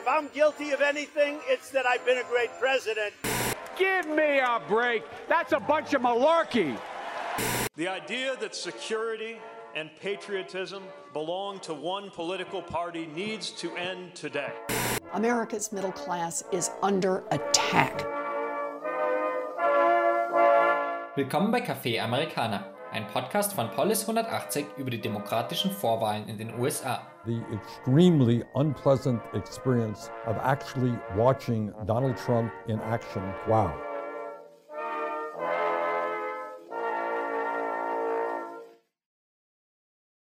If I'm guilty of anything, it's that I've been a great president. Give me a break. That's a bunch of malarkey. The idea that security and patriotism belong to one political party needs to end today. America's middle class is under attack. Willkommen bei Café Americana, ein Podcast von Polis 180 über die demokratischen Vorwahlen in den USA. The extremely unpleasant experience of actually watching Donald Trump in action. Wow.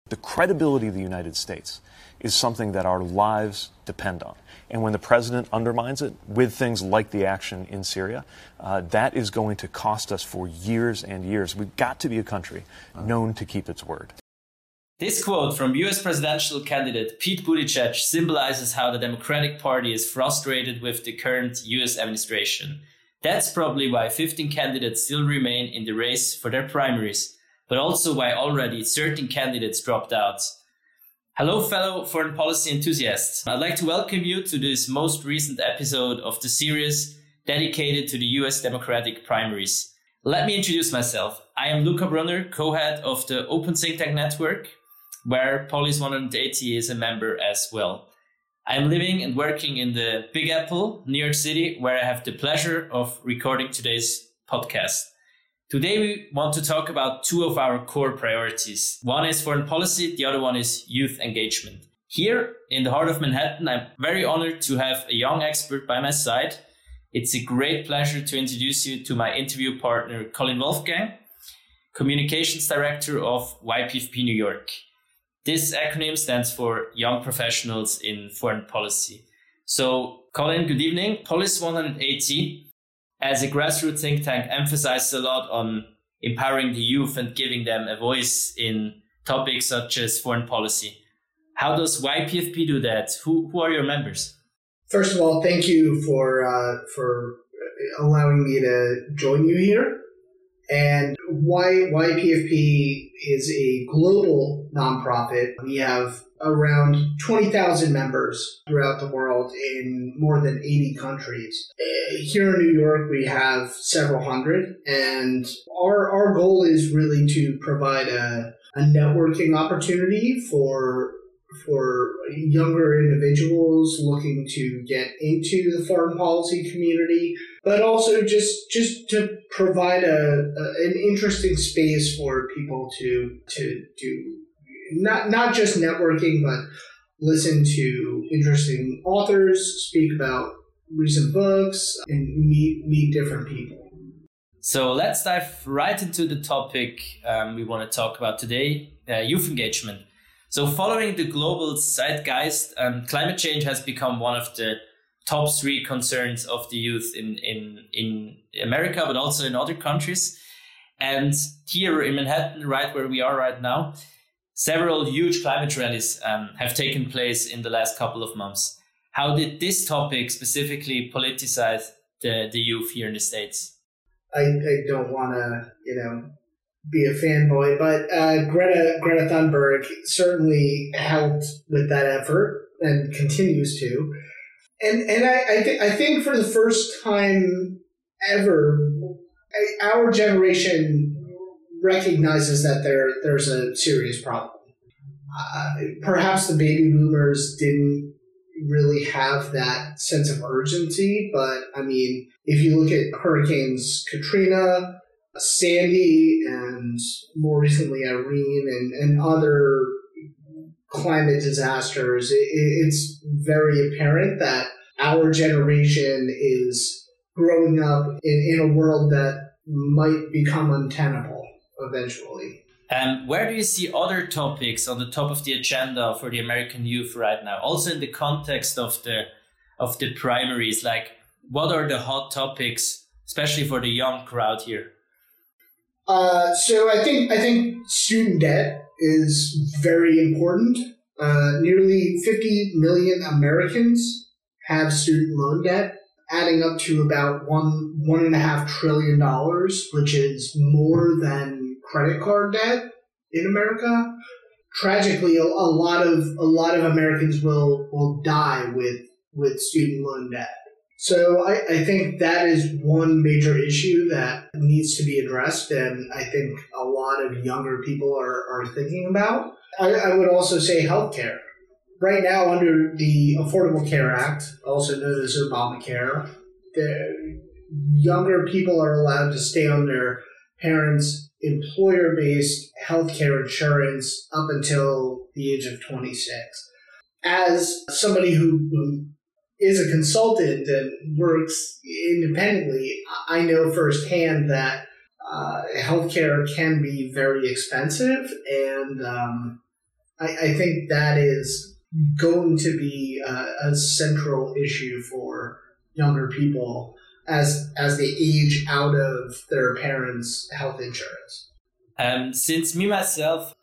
The credibility of the United States is something that our lives depend on. And when the president undermines it with things like the action in Syria, uh, that is going to cost us for years and years. We've got to be a country known to keep its word. This quote from US presidential candidate Pete Buttigieg symbolizes how the Democratic Party is frustrated with the current US administration. That's probably why 15 candidates still remain in the race for their primaries but also why already certain candidates dropped out. Hello, fellow foreign policy enthusiasts. I'd like to welcome you to this most recent episode of the series dedicated to the US Democratic primaries. Let me introduce myself. I am Luca Brunner, co-head of the Open Think Tank Network, where Polis 180 is a member as well. I am living and working in the Big Apple, New York City, where I have the pleasure of recording today's podcast. Today, we want to talk about two of our core priorities. One is foreign policy, the other one is youth engagement. Here in the heart of Manhattan, I'm very honored to have a young expert by my side. It's a great pleasure to introduce you to my interview partner, Colin Wolfgang, Communications Director of YPFP New York. This acronym stands for Young Professionals in Foreign Policy. So, Colin, good evening. Polis 180 as a grassroots think tank, emphasizes a lot on empowering the youth and giving them a voice in topics such as foreign policy. How does YPFP do that? Who, who are your members? First of all, thank you for uh, for allowing me to join you here. And why YPFP is a global nonprofit. We have around 20,000 members throughout the world in more than 80 countries. Uh, here in New York, we have several hundred, and our, our goal is really to provide a, a networking opportunity for for younger individuals looking to get into the foreign policy community, but also just just to provide a, a an interesting space for people to to do not not just networking, but listen to interesting authors speak about recent books and meet meet different people. So let's dive right into the topic um, we want to talk about today: uh, youth engagement. So, following the global zeitgeist, um, climate change has become one of the top three concerns of the youth in in in America, but also in other countries. And here in Manhattan, right where we are right now, Several huge climate rallies um, have taken place in the last couple of months. How did this topic specifically politicize the, the youth here in the States? I, I don't want to, you know, be a fanboy, but uh, Greta Greta Thunberg certainly helped with that effort and continues to. And and I I, th- I think for the first time ever, our generation recognizes that there there's a serious problem. Uh, perhaps the baby boomers didn't really have that sense of urgency, but I mean, if you look at hurricanes Katrina, Sandy, and more recently Irene, and, and other climate disasters, it, it's very apparent that our generation is growing up in, in a world that might become untenable eventually. Um, where do you see other topics on the top of the agenda for the American youth right now? Also in the context of the of the primaries, like what are the hot topics, especially for the young crowd here? Uh, so I think I think student debt is very important. Uh, nearly 50 million Americans have student loan debt, adding up to about one one and a half trillion dollars, which is more than credit card debt in America. Tragically, a, a lot of a lot of Americans will will die with with student loan debt. So I, I think that is one major issue that needs to be addressed, and I think a lot of younger people are, are thinking about. I, I would also say healthcare. Right now, under the Affordable Care Act, also known as Obamacare, the younger people are allowed to stay on their parents' employer based healthcare insurance up until the age of 26. As somebody who, who is a consultant and works independently, I know firsthand that uh, healthcare can be very expensive, and um, I, I, think that is going to be a, a, central issue for younger people as as they age out of their parents' health insurance. Um, since me myself,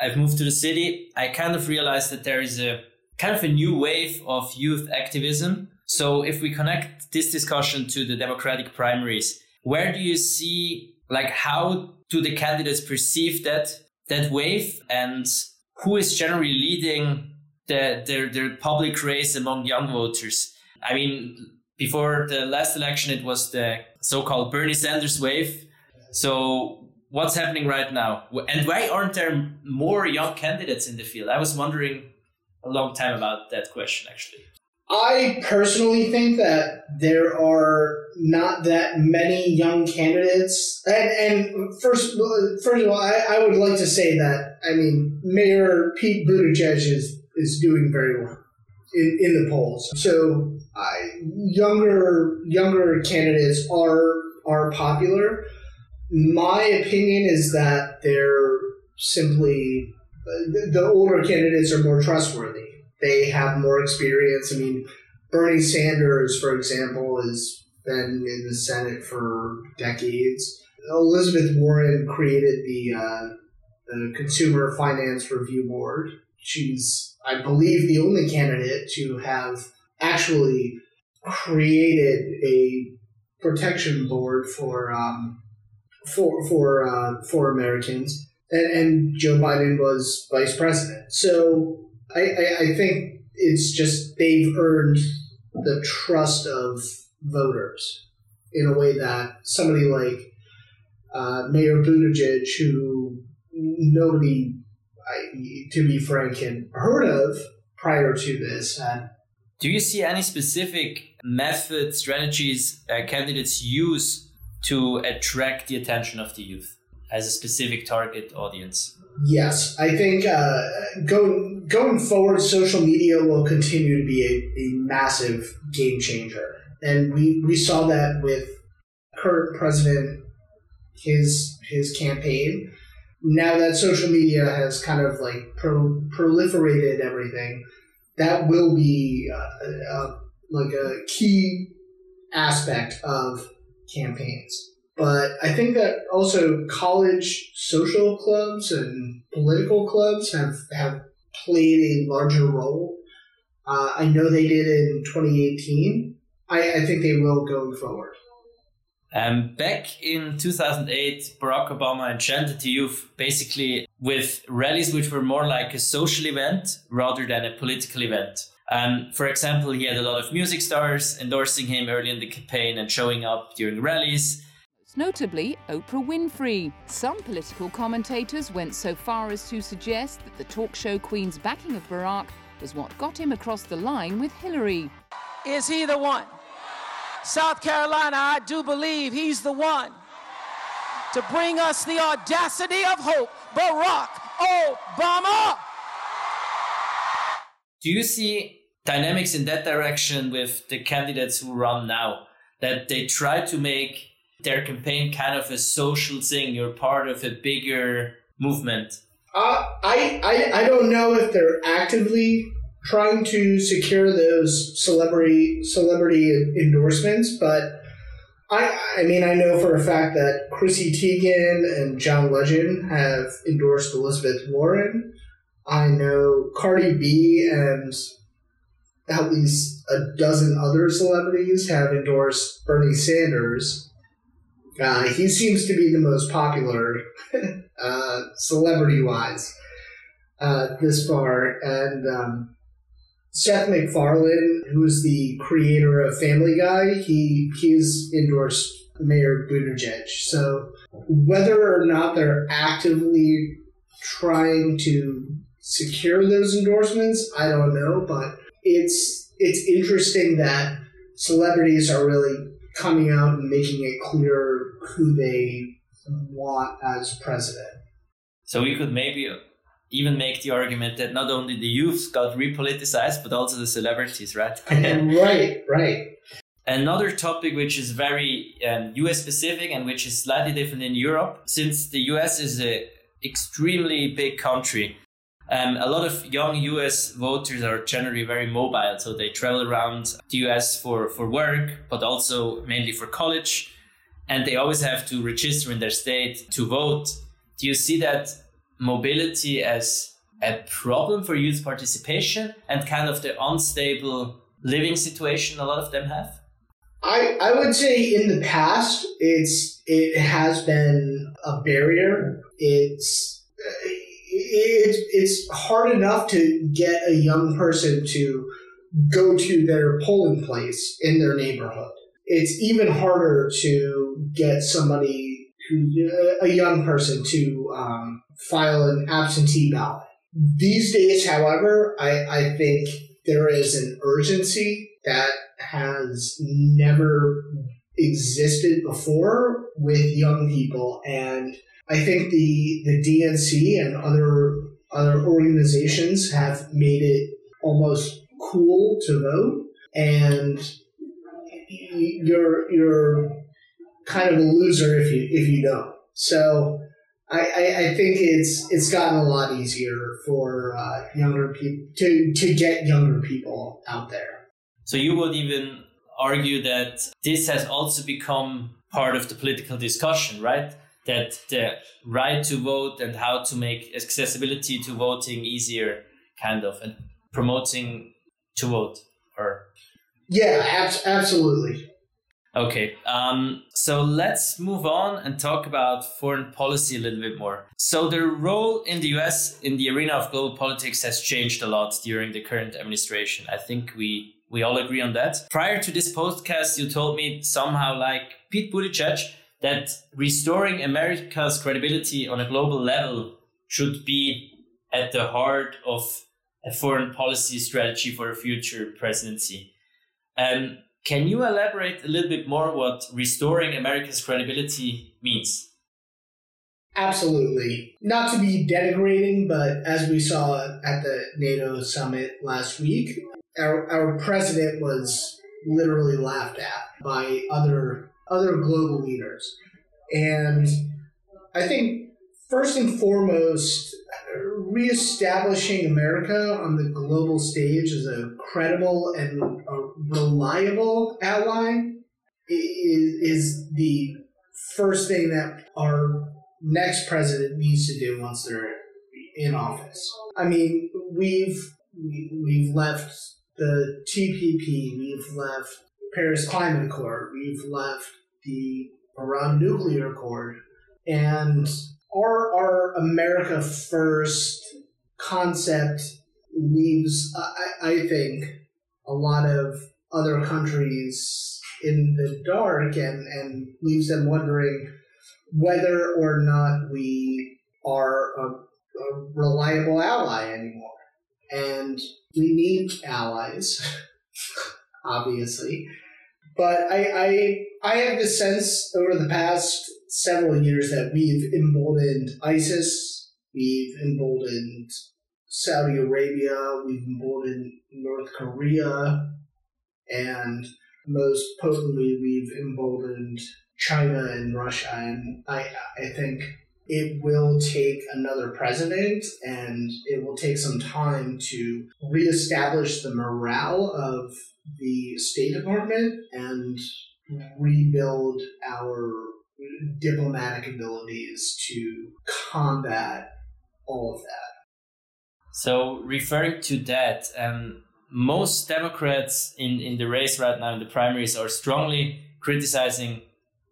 I've moved to the city, I kind of realized that there is a kind of a new wave of youth activism. So if we connect this discussion to the Democratic primaries, where do you see like how do the candidates perceive that that wave and who is generally leading the their, their public race among young voters? I mean, before the last election, it was the so-called Bernie Sanders wave. So what's happening right now? And why aren't there more young candidates in the field? I was wondering a long time about that question, actually. I personally think that there are not that many young candidates. And, and first, first of all, I, I would like to say that, I mean, Mayor Pete Buttigieg is, is doing very well in, in the polls. So I, younger younger candidates are are popular. My opinion is that they're simply the older candidates are more trustworthy. They have more experience. I mean, Bernie Sanders, for example, has been in the Senate for decades. Elizabeth Warren created the uh, the Consumer Finance Review Board. She's, I believe, the only candidate to have actually created a protection board for um, for for uh, for Americans and, and Joe Biden was vice president. So I, I, I think it's just they've earned the trust of voters in a way that somebody like uh, Mayor Buttigieg, who nobody, I, to be frank, had heard of prior to this. Do you see any specific method, strategies uh, candidates use to attract the attention of the youth? as a specific target audience? Yes, I think uh, going going forward, social media will continue to be a, a massive game changer, and we, we saw that with current president his his campaign. Now that social media has kind of like pro- proliferated everything, that will be uh, uh, like a key aspect of campaigns. But I think that also college social clubs and political clubs have, have played a larger role. Uh, I know they did in 2018. I, I think they will going forward. Um, back in 2008, Barack Obama enchanted the youth basically with rallies which were more like a social event rather than a political event. Um, for example, he had a lot of music stars endorsing him early in the campaign and showing up during rallies notably Oprah Winfrey. Some political commentators went so far as to suggest that the talk show queen's backing of Barack was what got him across the line with Hillary. Is he the one? South Carolina, I do believe he's the one to bring us the audacity of hope. Barack Obama! Do you see dynamics in that direction with the candidates who run now? That they try to make their campaign kind of a social thing. You're part of a bigger movement. Uh, I, I I don't know if they're actively trying to secure those celebrity celebrity endorsements, but I I mean I know for a fact that Chrissy Teigen and John Legend have endorsed Elizabeth Warren. I know Cardi B and at least a dozen other celebrities have endorsed Bernie Sanders. Uh, he seems to be the most popular uh, celebrity wise uh, this far, and um, Seth MacFarlane, who's the creator of Family Guy, he he's endorsed Mayor Buttigieg. So whether or not they're actively trying to secure those endorsements, I don't know, but it's it's interesting that celebrities are really coming out and making it clear who they want as president. So we could maybe even make the argument that not only the youths got repoliticized, but also the celebrities, right? right, right. Another topic which is very um, US specific and which is slightly different in Europe, since the US is a extremely big country. Um, a lot of young US voters are generally very mobile, so they travel around the US for, for work, but also mainly for college, and they always have to register in their state to vote. Do you see that mobility as a problem for youth participation and kind of the unstable living situation a lot of them have? I, I would say in the past it's it has been a barrier. It's it's it's hard enough to get a young person to go to their polling place in their neighborhood. It's even harder to get somebody a young person to um, file an absentee ballot. These days, however, I, I think there is an urgency that has never existed before with young people and I think the the DNC and other other organizations have made it almost cool to vote and you're you're kind of a loser if you if you don't. So I, I, I think it's it's gotten a lot easier for uh, younger people to to get younger people out there. So you would even argue that this has also become part of the political discussion, right? That the right to vote and how to make accessibility to voting easier, kind of, and promoting to vote, or yeah, ab- absolutely. Okay, um, so let's move on and talk about foreign policy a little bit more. So, the role in the US in the arena of global politics has changed a lot during the current administration. I think we we all agree on that. Prior to this podcast, you told me somehow like Pete Buttigieg that restoring America's credibility on a global level should be at the heart of a foreign policy strategy for a future presidency. Um, can you elaborate a little bit more what restoring America's credibility means? Absolutely. Not to be denigrating, but as we saw at the NATO summit last week, our, our president was literally laughed at by other other global leaders. And I think first and foremost, reestablishing America on the global stage as a credible and a reliable ally is, is the first thing that our next president needs to do once they're in office. I mean, we've we've left the TPP, we've left Paris Climate Accord, we've left the Iran nuclear accord, and our our America first concept leaves, I, I think, a lot of other countries in the dark and, and leaves them wondering whether or not we are a, a reliable ally anymore. And we need allies, obviously. But I, I I have the sense over the past several years that we've emboldened ISIS, we've emboldened Saudi Arabia, we've emboldened North Korea, and most potently we've emboldened China and Russia. And I I think it will take another president and it will take some time to reestablish the morale of the State Department and rebuild our diplomatic abilities to combat all of that. So, referring to that, um, most Democrats in, in the race right now in the primaries are strongly criticizing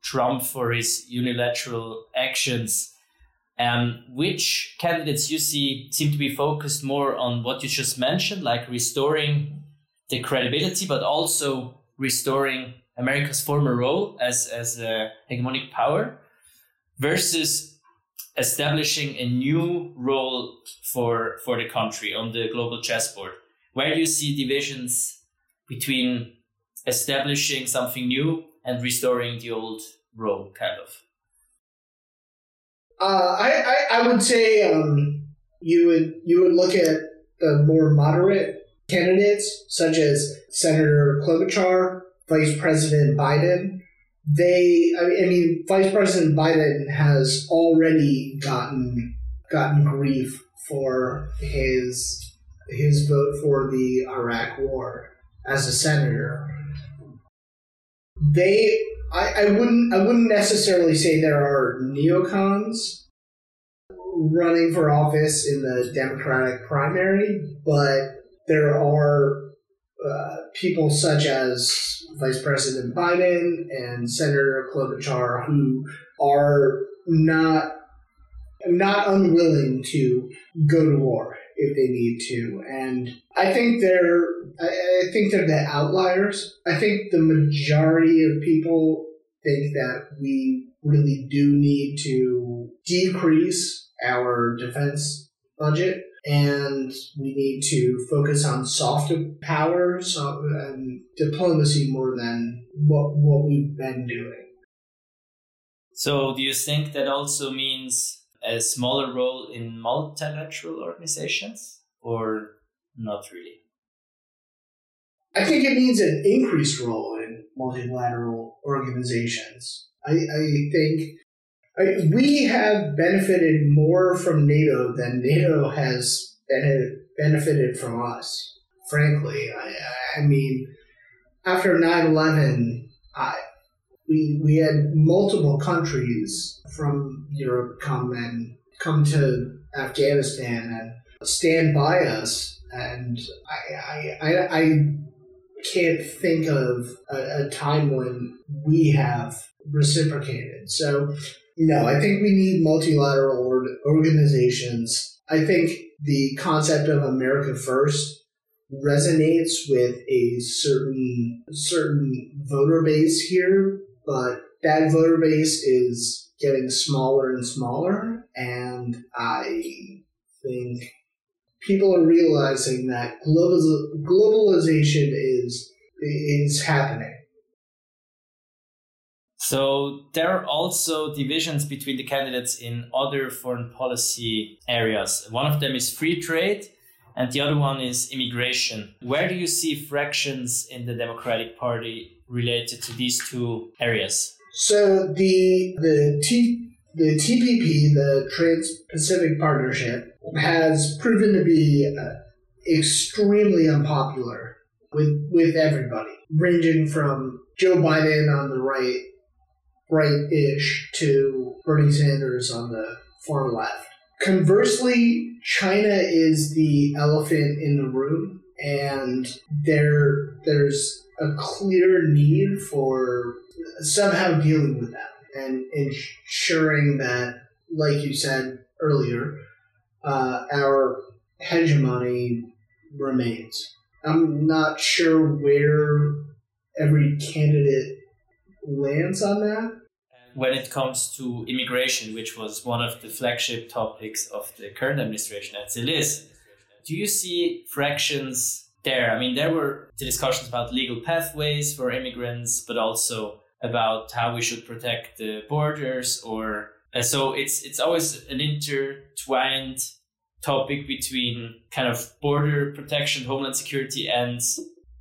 Trump for his unilateral actions. Um, which candidates you see seem to be focused more on what you just mentioned, like restoring the credibility, but also restoring America's former role as, as a hegemonic power, versus establishing a new role for, for the country on the global chessboard? Where do you see divisions between establishing something new and restoring the old role, kind of? Uh, I, I, I would say um, you would you would look at the more moderate candidates such as Senator Klobuchar, Vice President Biden. They, I mean, Vice President Biden has already gotten gotten grief for his his vote for the Iraq War as a senator. They I, I wouldn't I wouldn't necessarily say there are neocons running for office in the Democratic primary, but there are uh, people such as Vice President Biden and Senator Klobuchar who are not not unwilling to go to war if they need to. And I think they're I think they're the outliers. I think the majority of people think that we really do need to decrease our defense budget and we need to focus on soft power and diplomacy more than what what we've been doing. So, do you think that also means a smaller role in multilateral organizations or not really? I think it means an increased role in multilateral organizations. I, I think we have benefited more from NATO than NATO has benefited from us. Frankly, I, I mean, after 9 11, we, we had multiple countries from Europe come and come to Afghanistan and stand by us. And I, I, I, I can't think of a, a time when we have reciprocated. So, no, I think we need multilateral organizations. I think the concept of America First resonates with a certain certain voter base here, but that voter base is getting smaller and smaller, and I think people are realizing that global, globalization is is happening. So there are also divisions between the candidates in other foreign policy areas. One of them is free trade, and the other one is immigration. Where do you see fractions in the Democratic Party related to these two areas? So the the T the TPP, the Trans-Pacific Partnership, has proven to be uh, extremely unpopular with with everybody, ranging from Joe Biden on the right, right-ish, to Bernie Sanders on the far left. Conversely, China is the elephant in the room, and there there's a clear need for somehow dealing with that and ensuring that, like you said earlier, uh, our hegemony remains. I'm not sure where every candidate lands on that. When it comes to immigration, which was one of the flagship topics of the current administration at Zilis, do you see fractions there. I mean, there were the discussions about legal pathways for immigrants, but also about how we should protect the borders. Or uh, so it's it's always an intertwined topic between kind of border protection, homeland security, and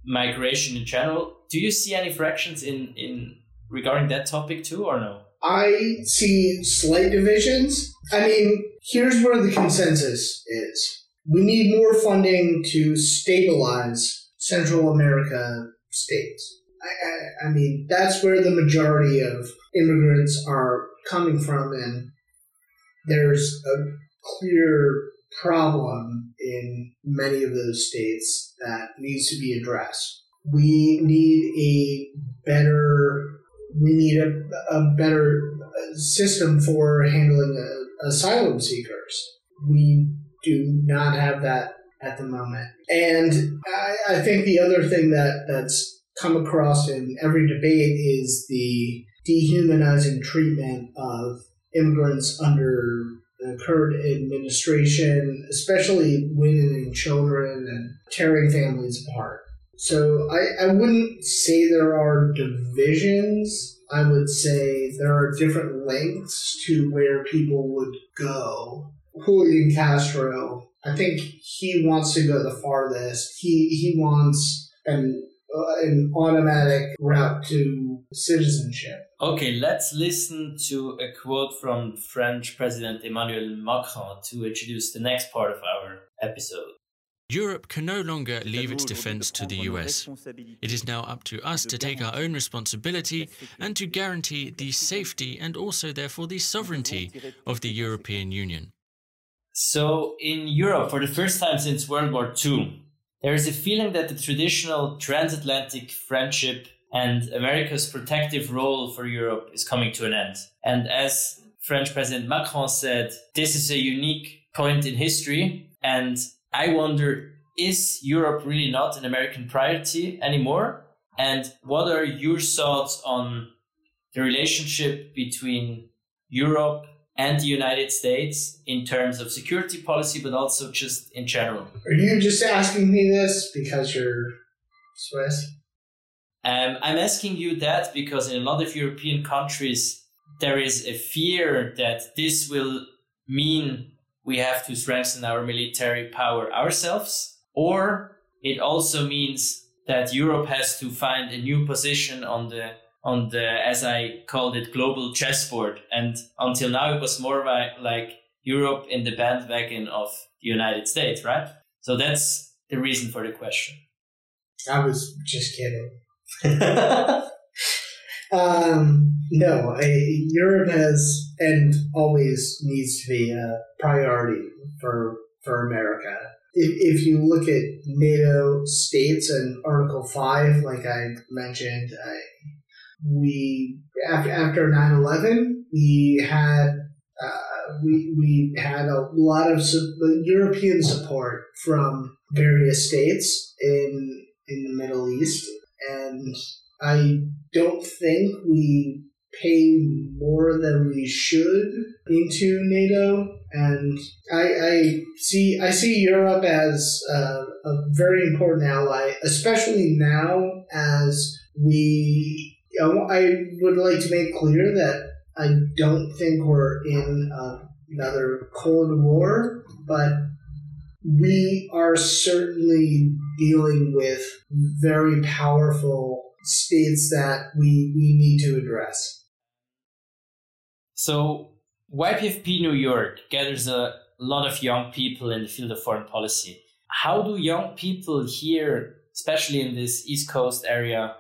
migration in general. Do you see any fractions in in regarding that topic too, or no? I see slight divisions. I mean, here's where the consensus is we need more funding to stabilize Central America states. I, I, I, mean, that's where the majority of immigrants are coming from, and there's a clear problem in many of those states that needs to be addressed. We need a better, we need a, a better system for handling asylum seekers. We do not have that at the moment. And I, I think the other thing that, that's come across in every debate is the dehumanizing treatment of immigrants under the current administration, especially women and children, and tearing families apart. So I, I wouldn't say there are divisions. I would say there are different lengths to where people would go. Julian Castro, I think he wants to go the farthest. He he wants an uh, an automatic route to citizenship. Okay, let's listen to a quote from French President Emmanuel Macron to introduce the next part of our episode. Europe can no longer leave its defense to the US. It is now up to us to take our own responsibility and to guarantee the safety and also, therefore, the sovereignty of the European Union. So, in Europe, for the first time since World War II, there is a feeling that the traditional transatlantic friendship and America's protective role for Europe is coming to an end. And as French President Macron said, this is a unique point in history. And I wonder, is Europe really not an American priority anymore? And what are your thoughts on the relationship between Europe and the United States in terms of security policy, but also just in general. Are you just asking me this because you're Swiss? Um, I'm asking you that because in a lot of European countries, there is a fear that this will mean we have to strengthen our military power ourselves, or it also means that Europe has to find a new position on the on the, as I called it, global chessboard. And until now, it was more like Europe in the bandwagon of the United States, right? So that's the reason for the question. I was just kidding. um, no, I, Europe has and always needs to be a priority for for America. If, if you look at NATO states and Article Five, like I mentioned, I, we after after 9-11 we had uh, we we had a lot of su- European support from various states in in the Middle East, and I don't think we pay more than we should into NATO. And I, I see I see Europe as a, a very important ally, especially now as we I would like to make clear that I don't think we're in another Cold War, but we are certainly dealing with very powerful states that we, we need to address. So, YPFP New York gathers a lot of young people in the field of foreign policy. How do young people here, especially in this East Coast area,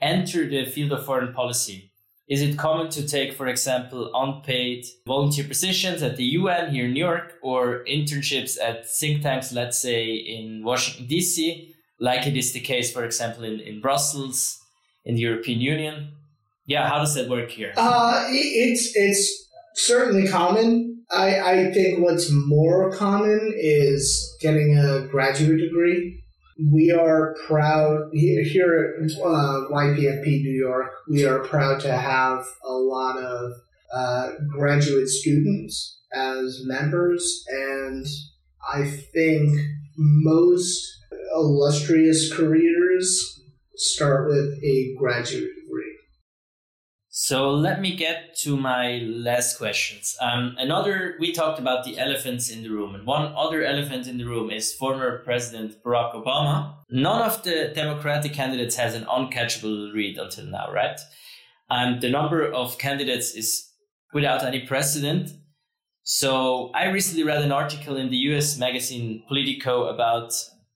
enter the field of foreign policy? Is it common to take, for example, unpaid volunteer positions at the UN here in New York or internships at think tanks, let's say in Washington, D.C., like it is the case, for example, in, in Brussels, in the European Union? Yeah, how does that work here? Uh, it's, it's certainly common. I, I think what's more common is getting a graduate degree we are proud here at uh, YPFP New York. We are proud to have a lot of uh, graduate students as members, and I think most illustrious careers start with a graduate degree. so let me get to my last questions. Um, another, we talked about the elephants in the room, and one other elephant in the room is former President Barack Obama. None of the Democratic candidates has an uncatchable read until now, right? Um, the number of candidates is without any precedent. So I recently read an article in the US magazine Politico about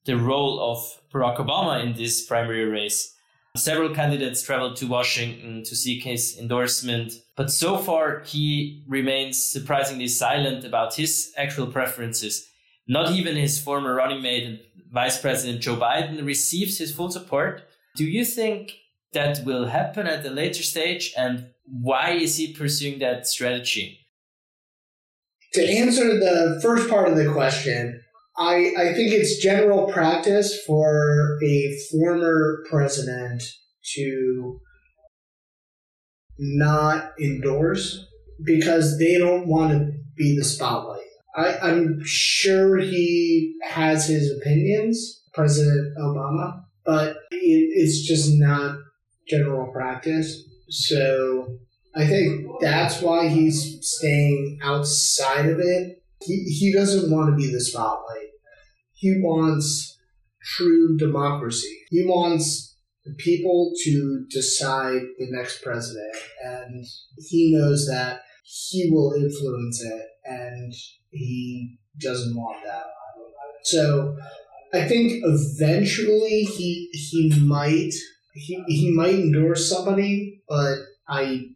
the mm. role of Barack Obama in this primary race. Several candidates traveled to Washington to seek his endorsement, but so far he remains surprisingly silent about his actual preferences. Not even his former running mate and Vice President Joe Biden receives his full support. Do you think that will happen at a later stage? And why is he pursuing that strategy? To answer the first part of the question, I, I think it's general practice for a former president to not endorse because they don't want to be the spotlight. I, I'm sure he has his opinions, President Obama, but it, it's just not general practice. So I think that's why he's staying outside of it. He, he doesn't want to be the spotlight. He wants true democracy. He wants the people to decide the next president, and he knows that he will influence it, and he doesn't want that. So I think eventually he he might he, he might endorse somebody, but I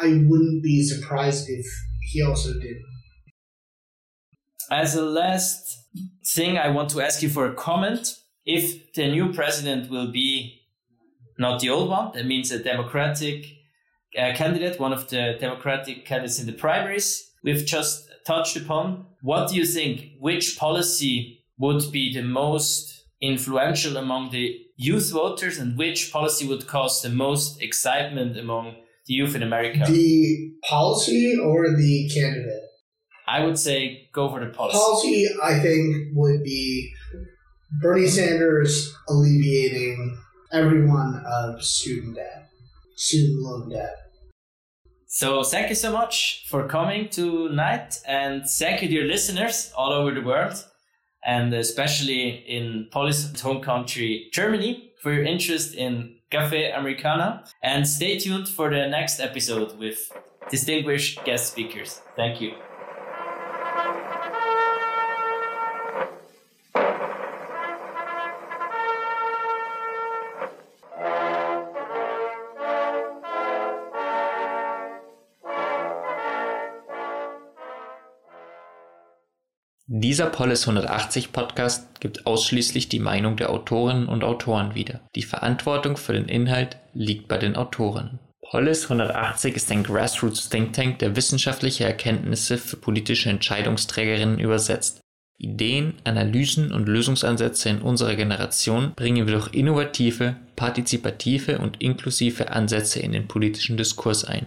I wouldn't be surprised if he also did. As a last thing, I want to ask you for a comment. If the new president will be not the old one, that means a Democratic uh, candidate, one of the Democratic candidates in the primaries we've just touched upon. What do you think? Which policy would be the most influential among the youth voters, and which policy would cause the most excitement among the youth in America? The policy or the candidate? I would say go for the policy. Policy, I think, would be Bernie Sanders alleviating everyone of student debt, student loan debt. So thank you so much for coming tonight, and thank you, dear listeners all over the world, and especially in Polis' home country, Germany, for your interest in Cafe Americana. And stay tuned for the next episode with distinguished guest speakers. Thank you. Dieser Polis 180 Podcast gibt ausschließlich die Meinung der Autorinnen und Autoren wieder. Die Verantwortung für den Inhalt liegt bei den Autoren. Polis 180 ist ein Grassroots Think Tank, der wissenschaftliche Erkenntnisse für politische Entscheidungsträgerinnen übersetzt. Ideen, Analysen und Lösungsansätze in unserer Generation bringen wir durch innovative, partizipative und inklusive Ansätze in den politischen Diskurs ein.